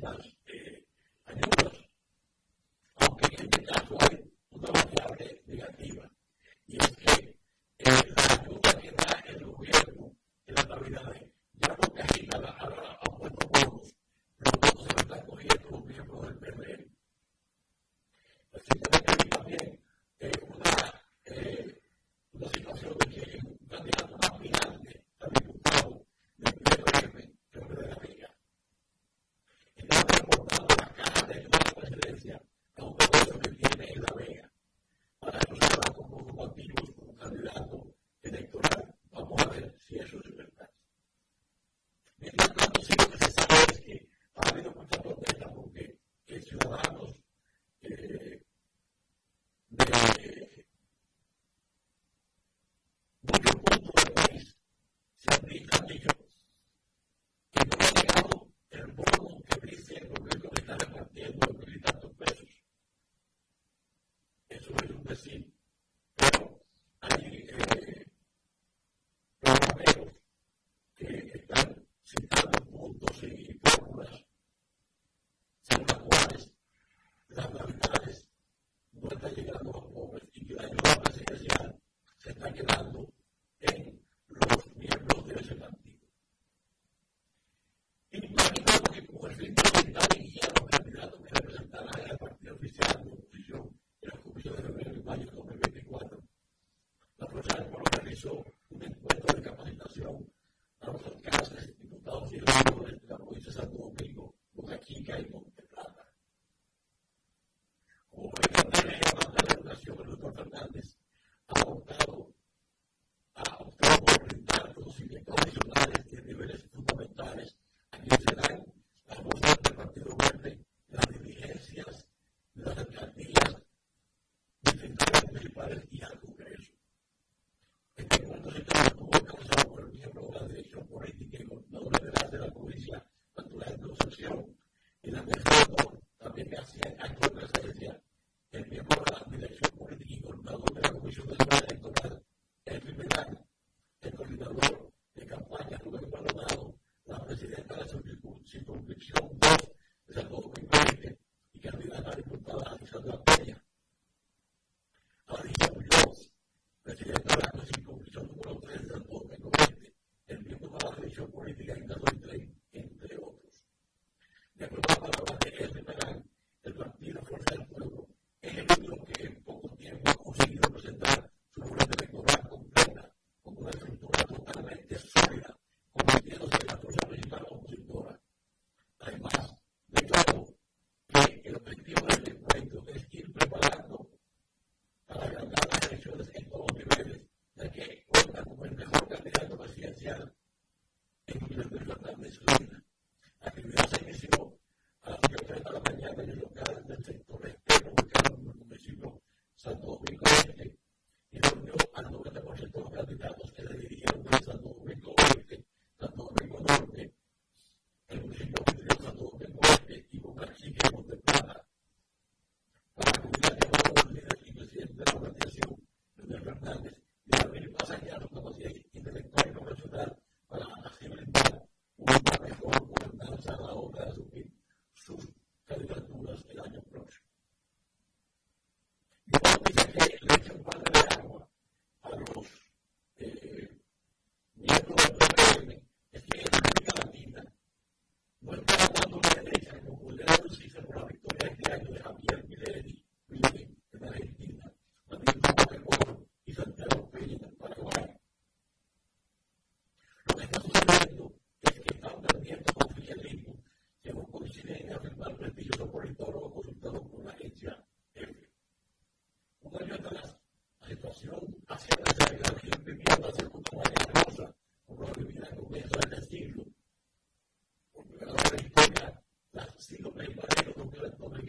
sí se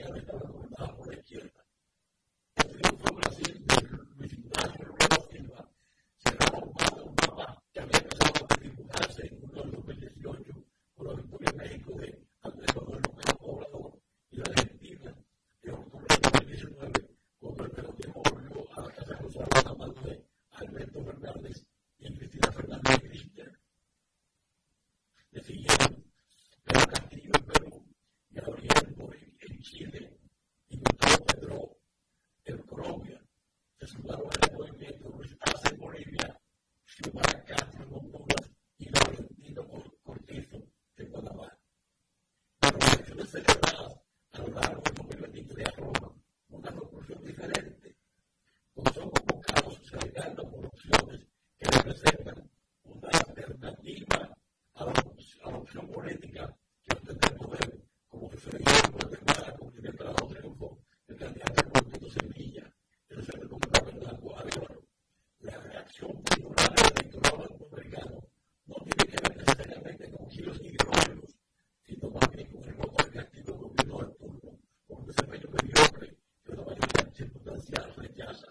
together it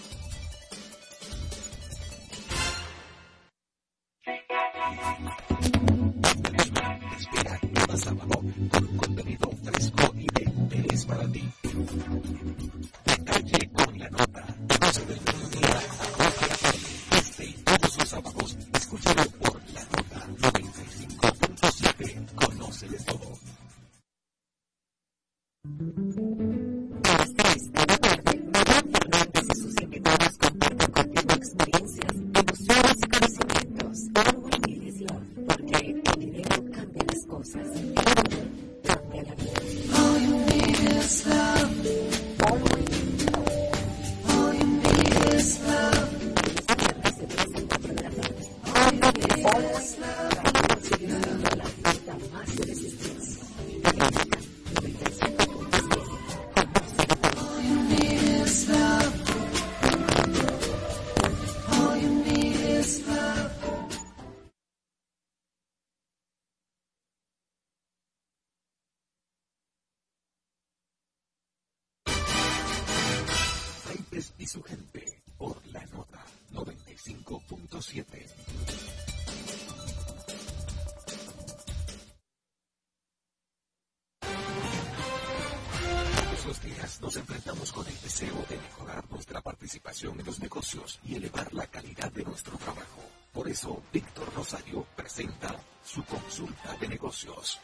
negocios.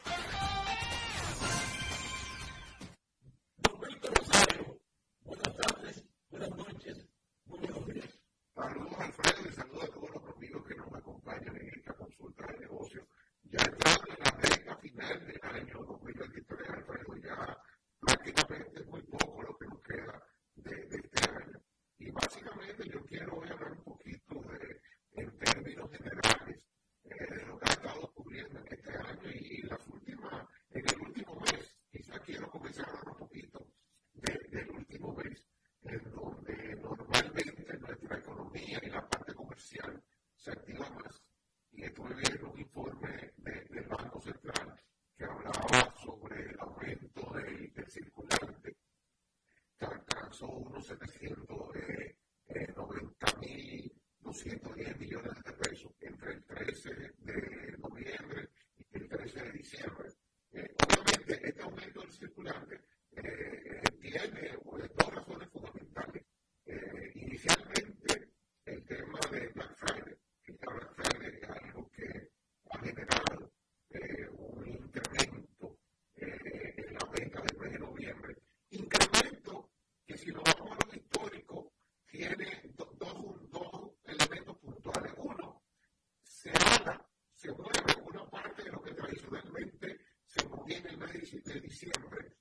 un informe del Banco Central que hablaba sobre el aumento del, del circulante que alcanzó unos 700. see everybody.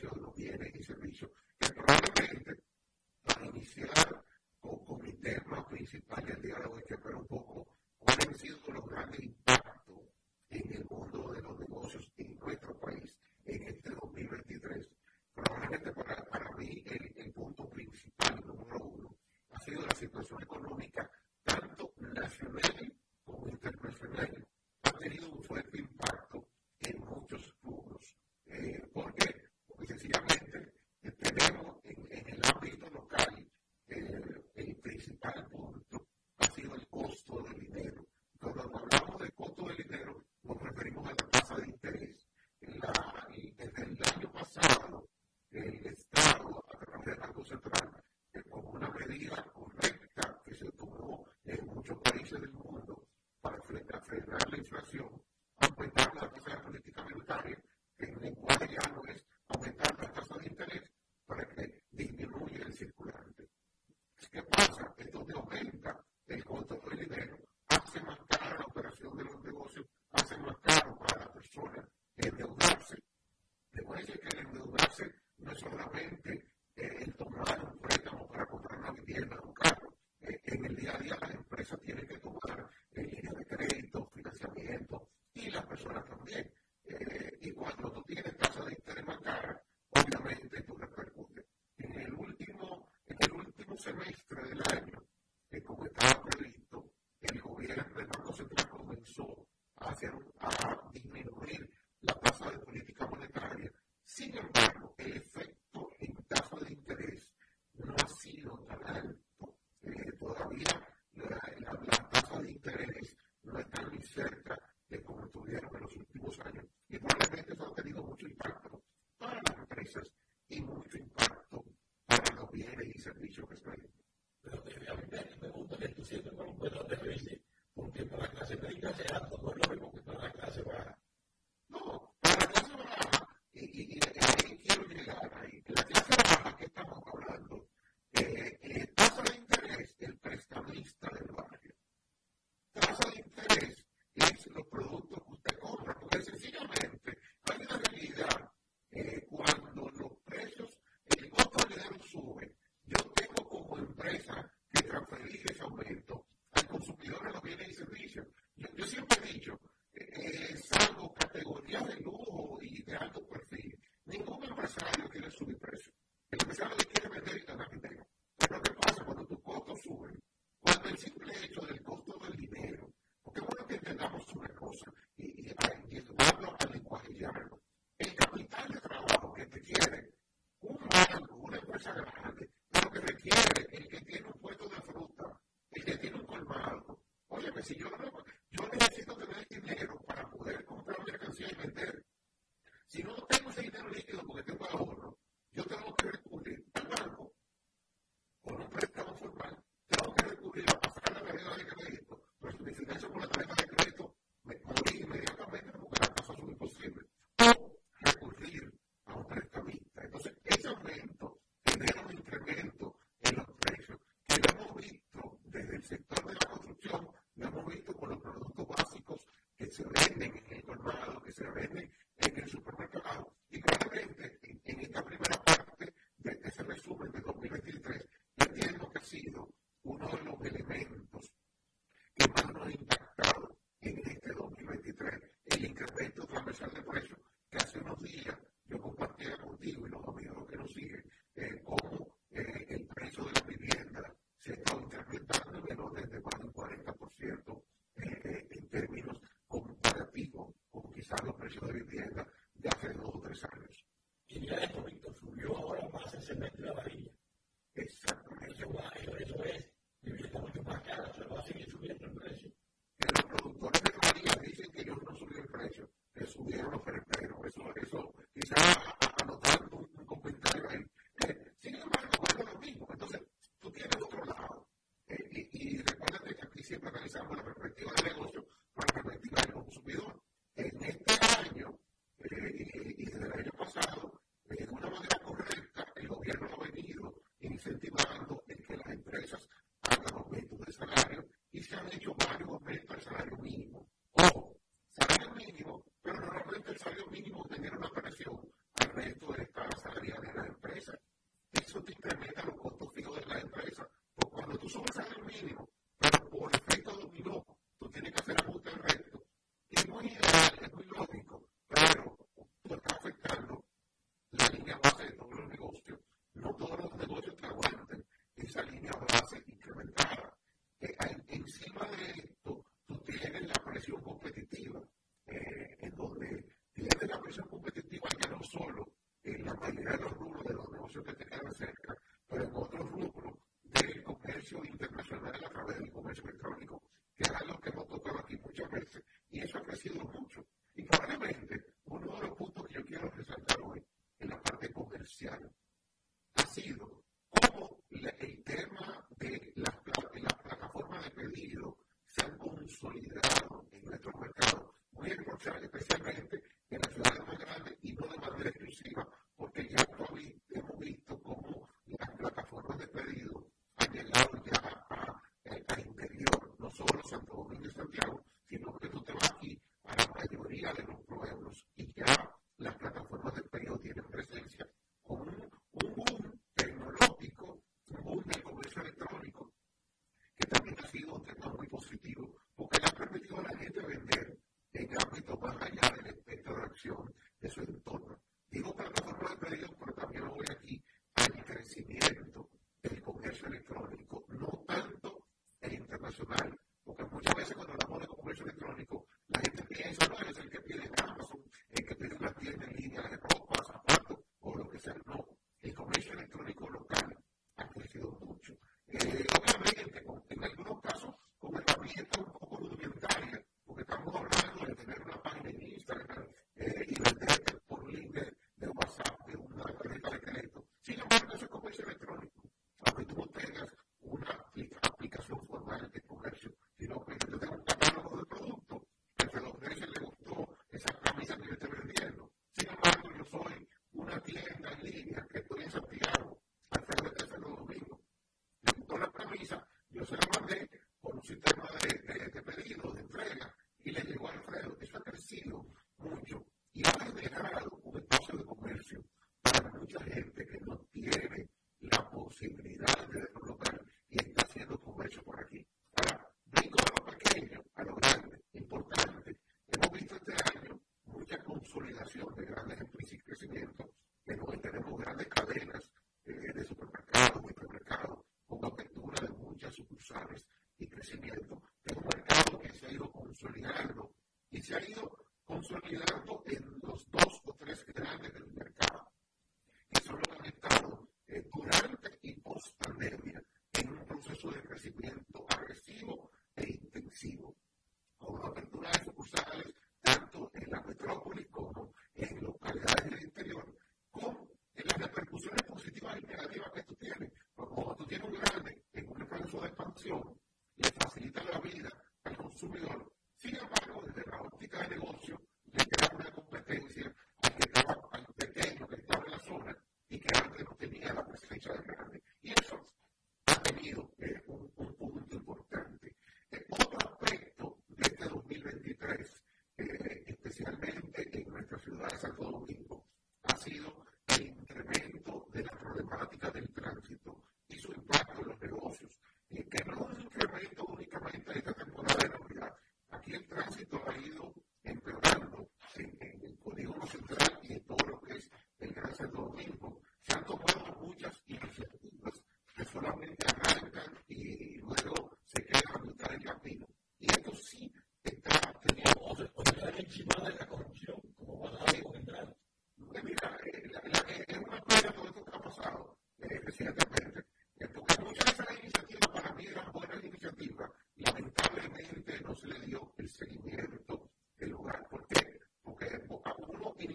de los bienes y servicios, que probablemente para iniciar con, con mi tema principal el día de que fue un poco Banco Central eh, como una medida correcta que se tomó en muchos países del mundo para frenar la inflación. servicios gestuales. really precio de vivienda de hace dos o tres años. Y mira, de momento subió ahora más el especialmente se ha ido consolidando.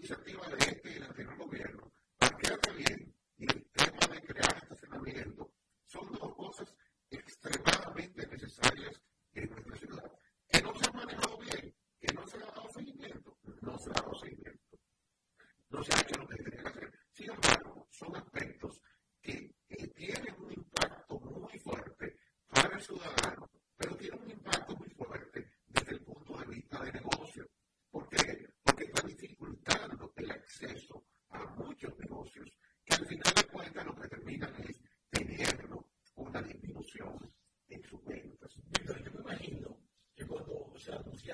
iniciativa de este y del anterior gobierno, para que bien y el tema de crear este estacionamiento son dos cosas extremadamente necesarias en nuestra ciudad. Que no se ha manejado bien, que no se ha dado seguimiento, no se ha dado seguimiento. No se ha hecho lo que tenía que hacer. Sin embargo, son aspectos que tienen un impacto muy fuerte para el ciudadano. Y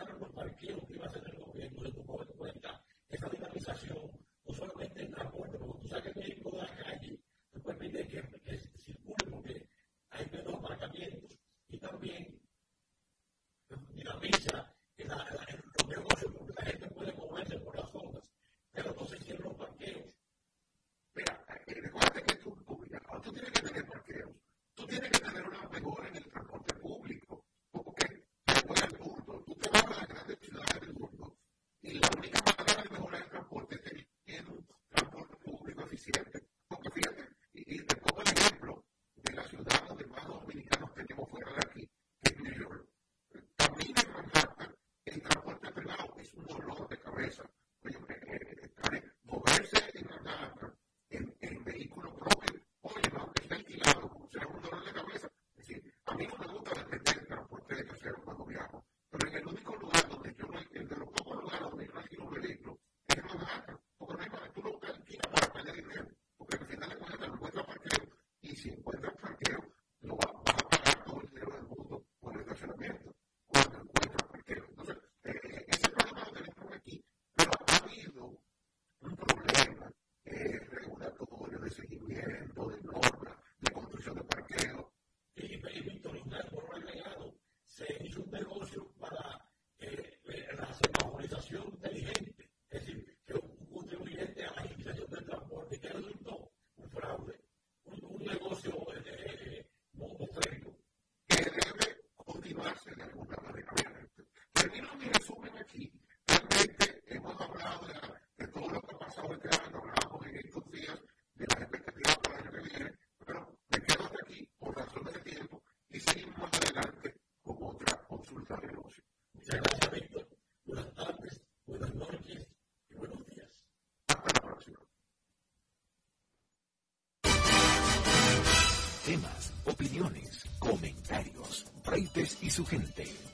gente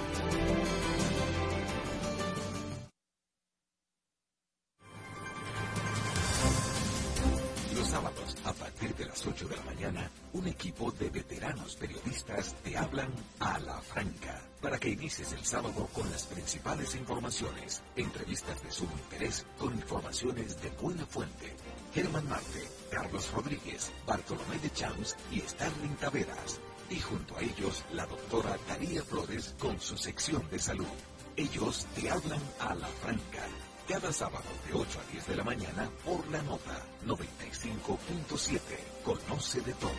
El sábado con las principales informaciones, entrevistas de sumo interés con informaciones de buena fuente. Germán Marte, Carlos Rodríguez, Bartolomé de Champs y Starling Taveras. Y junto a ellos, la doctora Daría Flores con su sección de salud. Ellos te hablan a la franca. Cada sábado de 8 a 10 de la mañana por la nota 95.7. Conoce de todo.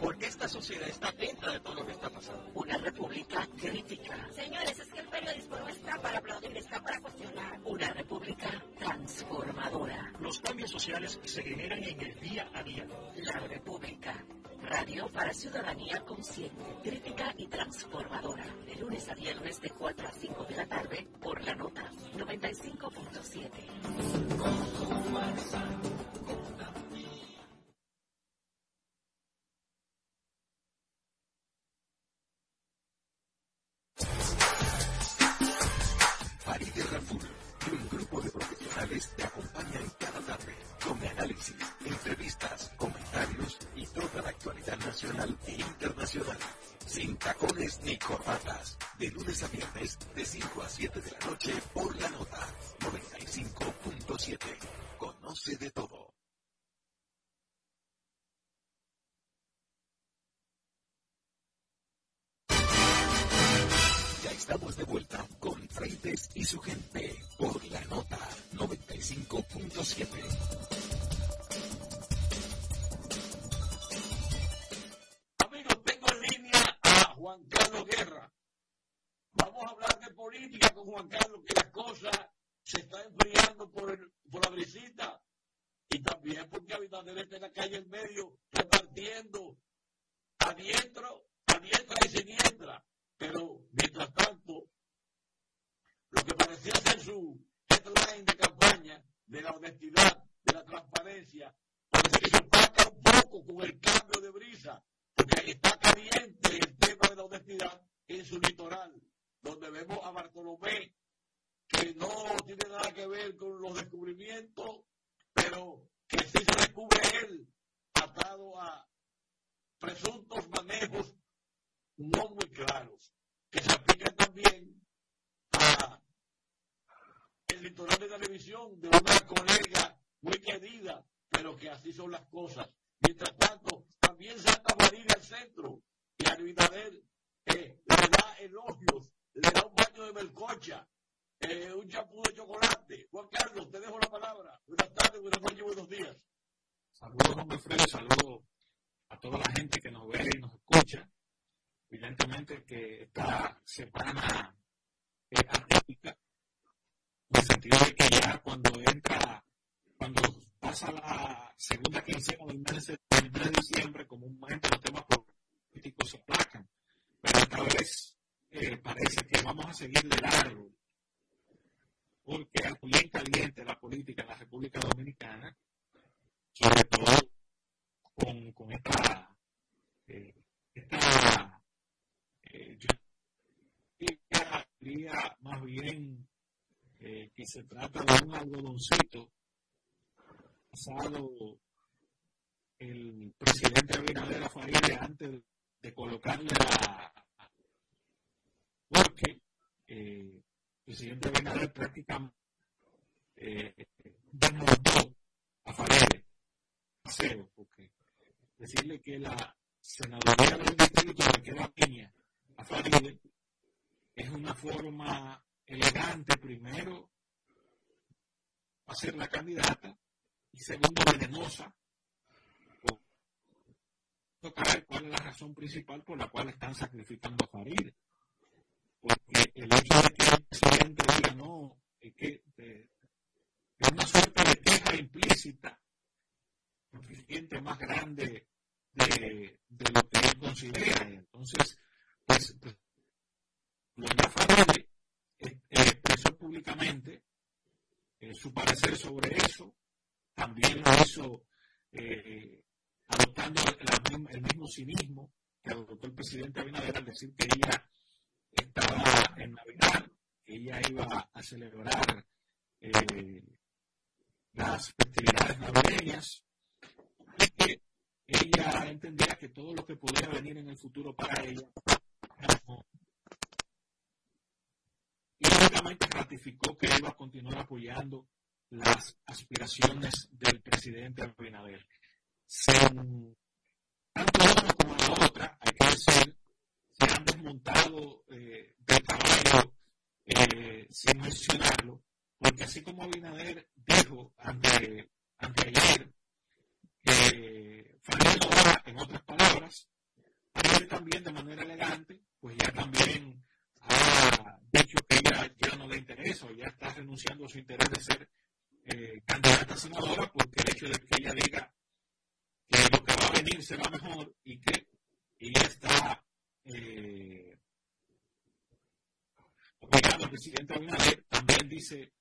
Porque esta sociedad está atenta de todo lo que está pasando. Una república crítica. Señores, es que el periodismo no está para aplaudir, está para cuestionar. Una república transformadora. Los cambios sociales se generan en el día a día. La república. Radio para ciudadanía consciente, crítica y transformadora. De lunes a viernes de 4 a 5 de la tarde por la nota 95.7. te acompañan cada tarde con análisis, entrevistas, comentarios y toda la actualidad nacional e internacional. Sin tacones ni corbatas. De lunes a viernes, de 5 a 7 de la noche por la nota 95.7. Conoce de todo. Estamos de vuelta con Freites y su gente por la nota 95.7. Juan Carlos Guerra. Vamos a hablar de política con Juan Carlos, que la cosa se está enfriando por, por la visita y también porque Abinader está en la calle en medio repartiendo a diestro, a diestra y siniestra. Pero mientras tanto, lo que parecía ser su headline de campaña de la honestidad, de la transparencia, parece que se opaca un poco con el cambio de brisa porque está caliente el tema de la honestidad en su litoral, donde vemos a Bartolomé, que no tiene nada que ver con los descubrimientos, pero que sí se descubre él atado a presuntos manejos no muy claros, que se aplican también a el litoral de televisión de una colega muy querida, pero que así son las cosas. Mientras tanto, también Santa María al centro y a Abinader eh, le da elogios, le da un baño de melcocha, eh, un champú de chocolate. Juan Carlos, te dejo la palabra. Buenas tardes, buenas noches, buenos días. Saludos, don Alfredo, saludos a toda la gente que nos ve y nos escucha. Evidentemente que esta semana es atípica, en el sentido de que ya cuando entra, cuando pasa la segunda quincena del mes de, de diciembre, comúnmente los temas políticos se aplacan. Pero esta vez eh, parece que vamos a seguir de largo, porque es bien caliente la política en la República Dominicana, sobre todo con, con esta, eh, esta eh, más bien eh, que se trata de un algodoncito pasado el presidente Abinader a antes de colocarle la... Porque eh, el presidente Abinader prácticamente eh, a Farideh cero, porque decirle que la senaduría del distrito le queda piña a Farideh es una forma elegante primero hacer la candidata y segundo, venenosa. Tocar cuál es la razón principal por la cual están sacrificando a Farid. Porque el hecho de que el presidente diga no, es que es una suerte de queja implícita, el presidente más grande de, lo que él considera. Entonces, pues, pues Farid eh, expresó públicamente eh, su parecer sobre eso, también lo hizo eh, adoptando el mismo cinismo que adoptó el presidente Abinader al decir que ella estaba en Navidad, ella iba a celebrar eh, las festividades navideñas y que ella entendía que todo lo que podía venir en el futuro para ella y lógicamente ratificó que iba a continuar apoyando las aspiraciones del presidente Abinader. Sin, tanto una como la otra, hay que decir, desmontado eh, de caballo eh, sin mencionarlo, porque así como Abinader dijo ante, ante ayer que Farid en otras palabras, ayer también de manera elegante, pues ya también ha dicho que ya, ya no le interesa o ya está renunciando a su interés de ser eh, candidata a senadora porque el hecho de que ella diga que lo que va a venir será mejor y que ella está eh, obligando al presidente Abinader, también dice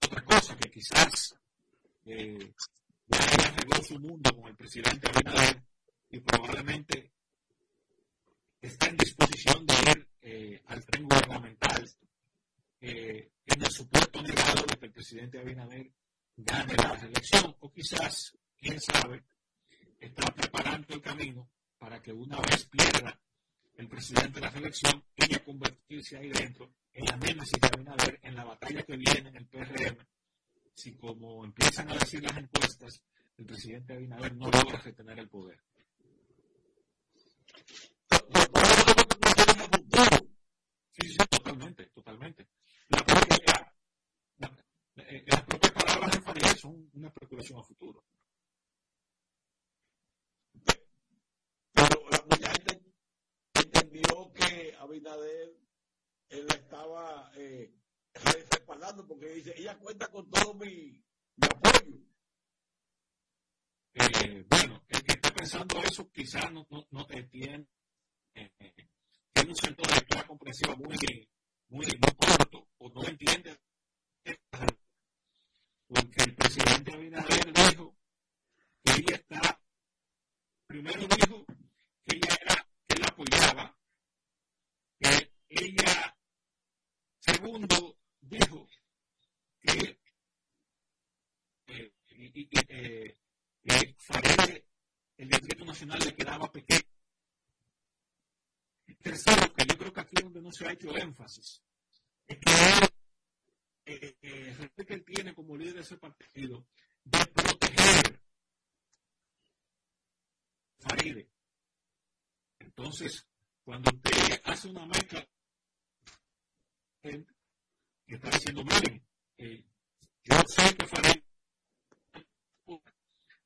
otra cosa, que quizás eh, arregló su mundo con el presidente Abinader y probablemente está en disposición de ir eh, al tren gubernamental eh, en el supuesto negado de que el presidente Abinader gane la reelección, o quizás, quién sabe, está preparando el camino para que una vez pierda el presidente de la reelección, ella convertirse ahí dentro en la némesis de Abinader, en la batalla que viene en el PRM, si como empiezan a decir las encuestas, el presidente Abinader no logra retener el poder. Sí, totalmente, totalmente. La propia, la, eh, las propias palabras de Farideh son una especulación a futuro. Pero la mucha gente entendió que Abinader él estaba eh, respaldando porque dice, ella cuenta con todo mi, apoyo. Eh, bueno, el que está pensando eso quizás no, no, no te tiene, eh, tiene un centro de lectura comprensiva muy, muy, muy corto o no entiende porque el presidente Abinader dijo que ella está, primero dijo que ella era, que él apoyaba, que ella, segundo, dijo que eh, el decreto nacional le quedaba pequeño. Tercero, que yo creo que aquí donde no se ha hecho énfasis, es que él eh, eh, que tiene como líder de ese partido de proteger Faride. Entonces, cuando usted hace una mezcla que está diciendo, miren, eh, yo sé que Faride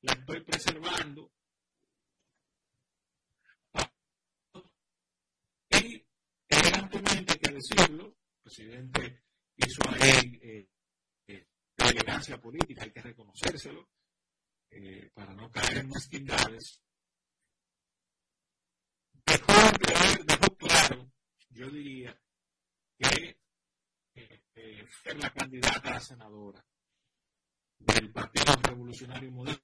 la estoy preservando y elegantemente hay que decirlo, el presidente hizo ahí eh, eh, elegancia política, hay que reconocérselo, eh, para no caer en mezquindades. Dejó, dejó claro, yo diría, que eh, la candidata a senadora del Partido Revolucionario Moderno.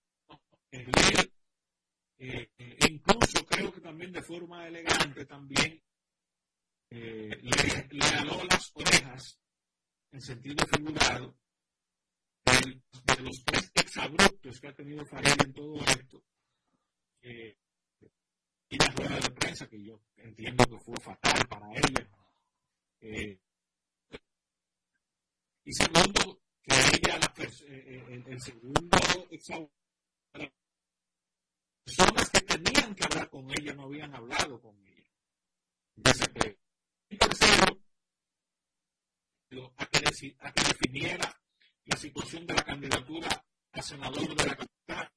Eh, incluso creo que también de forma elegante también le, le aló las orejas en sentido figurado, de, los tres exabruptos que ha tenido Farid en todo esto, eh, y la rueda de prensa, que yo entiendo que fue fatal para ella. Eh, y segundo, que ella, la, eh, el, el, segundo personas que tenían que hablar con ella no habían hablado con ella. Y tercero, a que, a que definiera la situación de la candidatura a senador de la capital.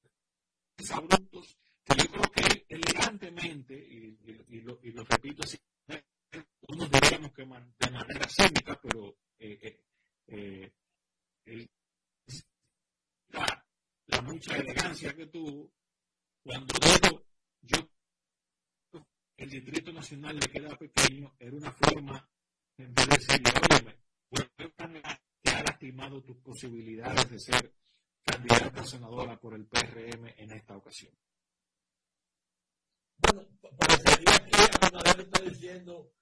Abruptos, que yo creo que elegantemente, y, lo, y lo, repito así, unos diríamos que man, de manera cínica, pero eh, eh, eh, la, mucha elegancia que tuvo, cuando yo, el Distrito Nacional le queda pequeño, era una forma de decirle, óyeme, que ha lastimado tus posibilidades de ser candidata a senadora por el PRM en esta ocasión? Bueno, parecería que Abinader está diciendo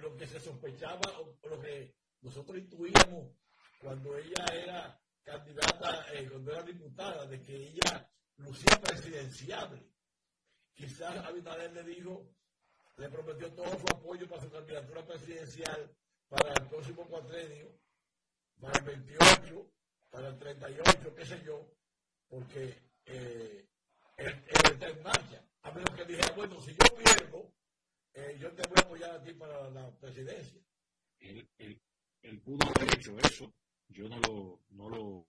lo que se sospechaba o lo que nosotros intuíamos cuando ella era candidata, eh, cuando era diputada, de que ella lucía presidenciable. Quizás Abinader le dijo, le prometió todo su apoyo para su candidatura presidencial para el próximo cuatrenio, para el 28, para el 38, qué sé yo, porque eh, él, está en marcha. A menos que dijera, bueno, si yo pierdo, eh, yo te voy a apoyar a ti para la presidencia. Él, él, él pudo haber hecho eso, yo no lo, no lo,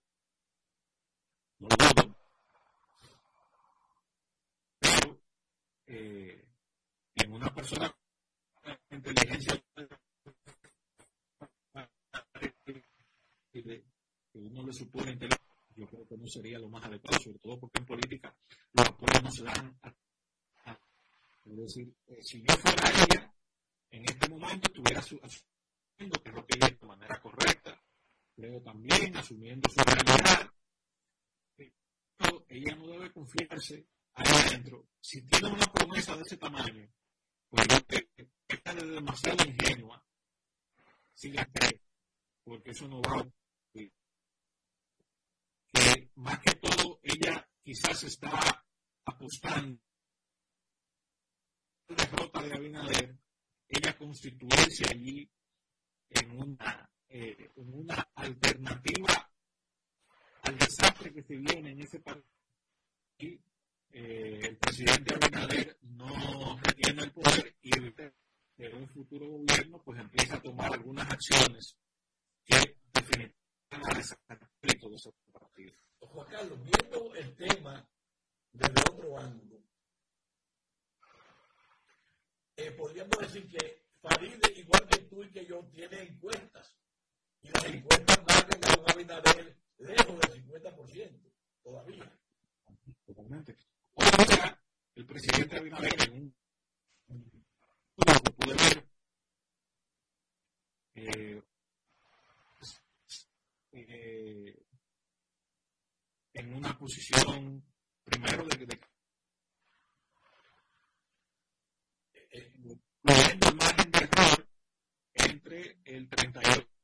no lo dudo. Pero eh, en una persona con inteligencia que uno le supone intelectual, yo creo que no sería lo más adecuado, sobre todo porque en política los apoyos no se dan a, es decir, eh, si yo fuera ella, en este momento estuviera asumiendo que lo que ella de manera correcta, creo también asumiendo su realidad, ella no debe confiarse ahí adentro. Si tiene una promesa de ese tamaño, pues está demasiado ingenua si la cree, porque eso no va a que más que todo ella quizás está apostando la derrota de Abinader ella constituirse allí en una, eh, una alternativa al desastre que se viene en ese país. Eh, el presidente Abinader no retiene el poder y en un futuro gobierno pues empieza a tomar algunas acciones que definitivamente van a desaparecer todo ese partido. Juan Carlos, viendo el tema desde otro ángulo, eh, podríamos decir que Faride, igual que tú y que yo, tiene encuestas. Y las encuestas marcan a un Abinader lejos del 50% todavía. Totalmente. Hoy día, el presidente Abinader en un que pude ver eh, eh, en una posición primero de, de incluyendo el margen de error entre el 38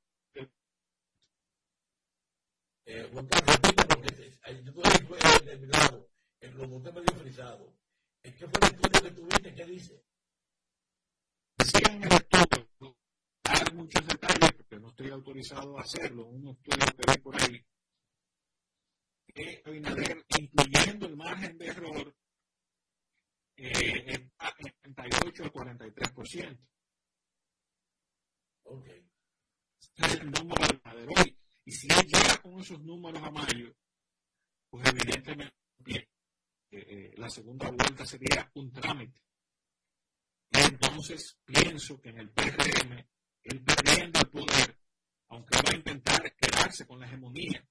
eh, Juan Carlos, repite porque yo tuve el lado, lo noté medio frisado. ¿Qué fue el estudio que tuviste? ¿Qué dice? Decía en el estudio, dar muchos detalles, porque no estoy autorizado a hacerlo, un estudio que vi por ahí, que Abinader, incluyendo el margen de error, eh, en 38 al 43%. Ok. Este es el número de hoy. Y si él llega con esos números a mayo, pues evidentemente eh, eh, la segunda vuelta sería un trámite. Entonces pienso que en el PRM, él perdiendo el poder, aunque va a intentar quedarse con la hegemonía,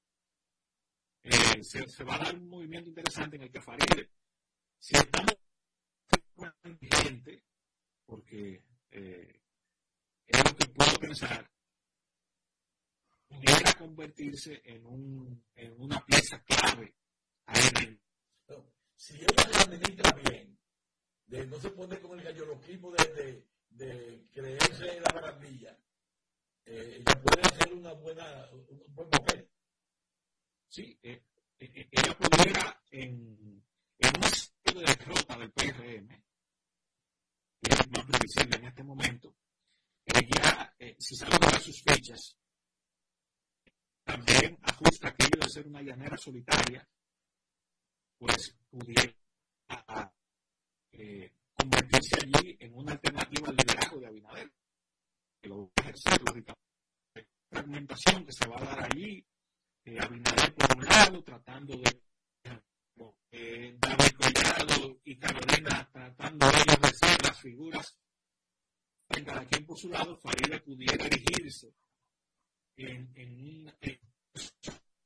eh, se, va a dar un movimiento interesante en el que si estamos gente, porque eh, es lo que puedo pensar, pudiera convertirse en, un, en una pieza clave ahí Si ella se administra bien, de no se pone con el galloloquismo de, de, de creerse en la maravilla, eh, puede hacer una buena, un buen papel. Sí, eh, eh, ella pudiera en, en una de derrota del PRM, que es más previsible en este momento, ella, eh, si sabe dar sus fechas, también ajusta aquello de ser una llanera solitaria, pues pudiera eh, convertirse allí en una alternativa al liderazgo de Abinader, que lo va lógicamente. Fragmentación que se va a dar allí, eh, Abinader por un lado, tratando de eh, David Collado y Carolina tratando ellos de ser las figuras en cada quien por su lado, Farida pudiera erigirse en, en, en,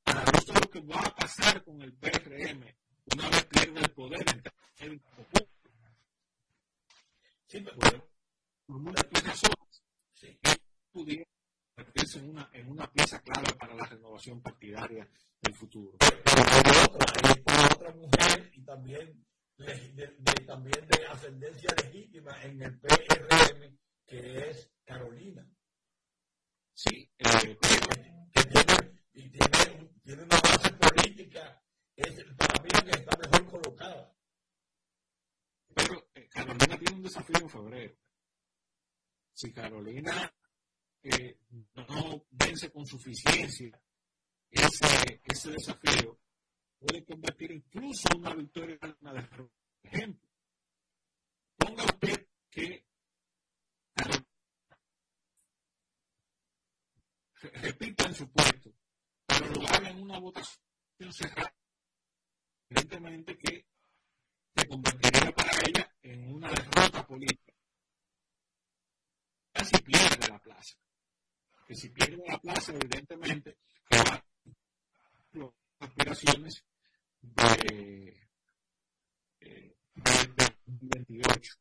para todo lo que va a pasar con el PRM una vez pierde el poder en el público. Sí, por muchas razones, sí. pudiera convertirse en una, en una pieza clave para la renovación partidaria del futuro. Hay otra, hay otra mujer y también de, también de ascendencia legítima en el PRM, que es Carolina. Sí, eh, que tiene, y tiene, tiene una base política, es para mí que está mejor colocada. Pero eh, Carolina tiene un desafío en febrero. Si Carolina eh, no vence con suficiencia ese, ese desafío, puede convertir incluso una victoria en una derrota. Por ejemplo, ponga usted que repita en su puesto, pero lo haga en una votación cerrada. Evidentemente que se convertiría para ella en una derrota política. Casi pierde la plaza que si pierde la plaza, evidentemente, las aspiraciones de, eh, de, 28.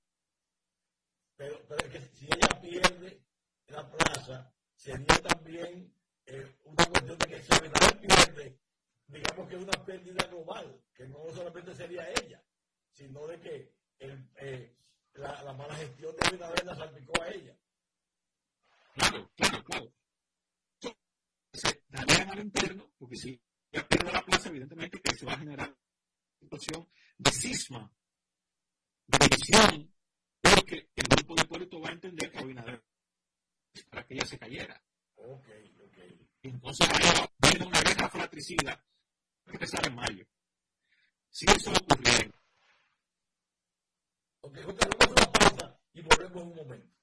Pero, pero es que si ella pierde la plaza, sería también eh, una cuestión de que si Abinader pierde, digamos que una pérdida global, que no solamente sería ella, sino de que eh, la, mala gestión de Abinader la salpicó a ella. Claro, claro, claro. Entonces, dale al interno, porque si ya pierdo la plaza, evidentemente que se va a generar una situación de cisma, de división, porque el grupo de Puerto va a entender que Abinader para que ella se cayera. Ok, ok. Entonces ahí va a una guerra fratricida que empezar en mayo. Si eso ocurriera. Ok, otra una pausa y volvemos en un momento.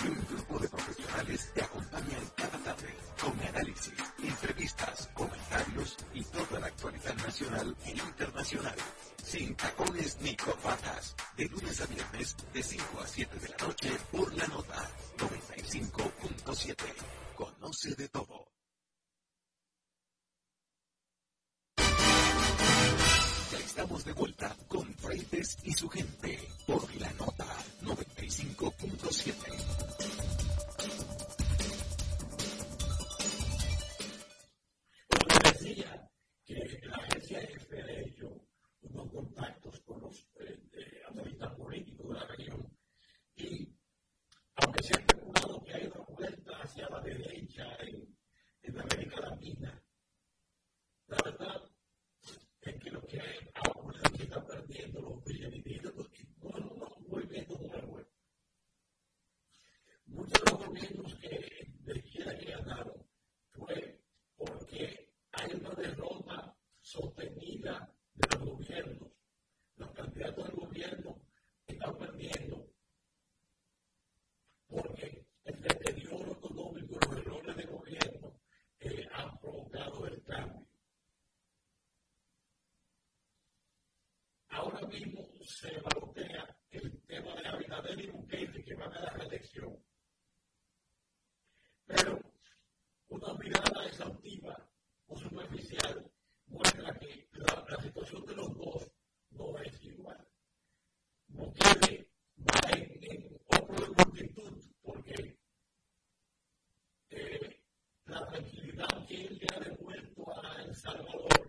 que un grupo de profesionales te acompañan cada tarde con análisis, entrevistas, comentarios y toda la actualidad nacional e internacional. Sin tacones ni corbatas, de lunes a viernes de 5 a 7 de la noche por la nota 95.7. Conoce de todo. estamos de vuelta con Freites y su gente por la nota 95.7. decía que la agencia de hecho unos contactos con los eh, analistas políticos de la región y aunque se ha especulado que hay una vuelta hacia la derecha en América Latina, la verdad lo que hay ahora se está perdiendo los bienvenidos porque no es un movimiento de. Muchos de los gobiernos que de vida que ganaron fue porque hay una derrota sostenida de los gobiernos. Los candidatos del gobierno están perdiendo. aquel que ha devuelto a El Salvador.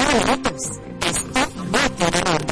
todos los datos. Esto no.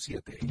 95.7.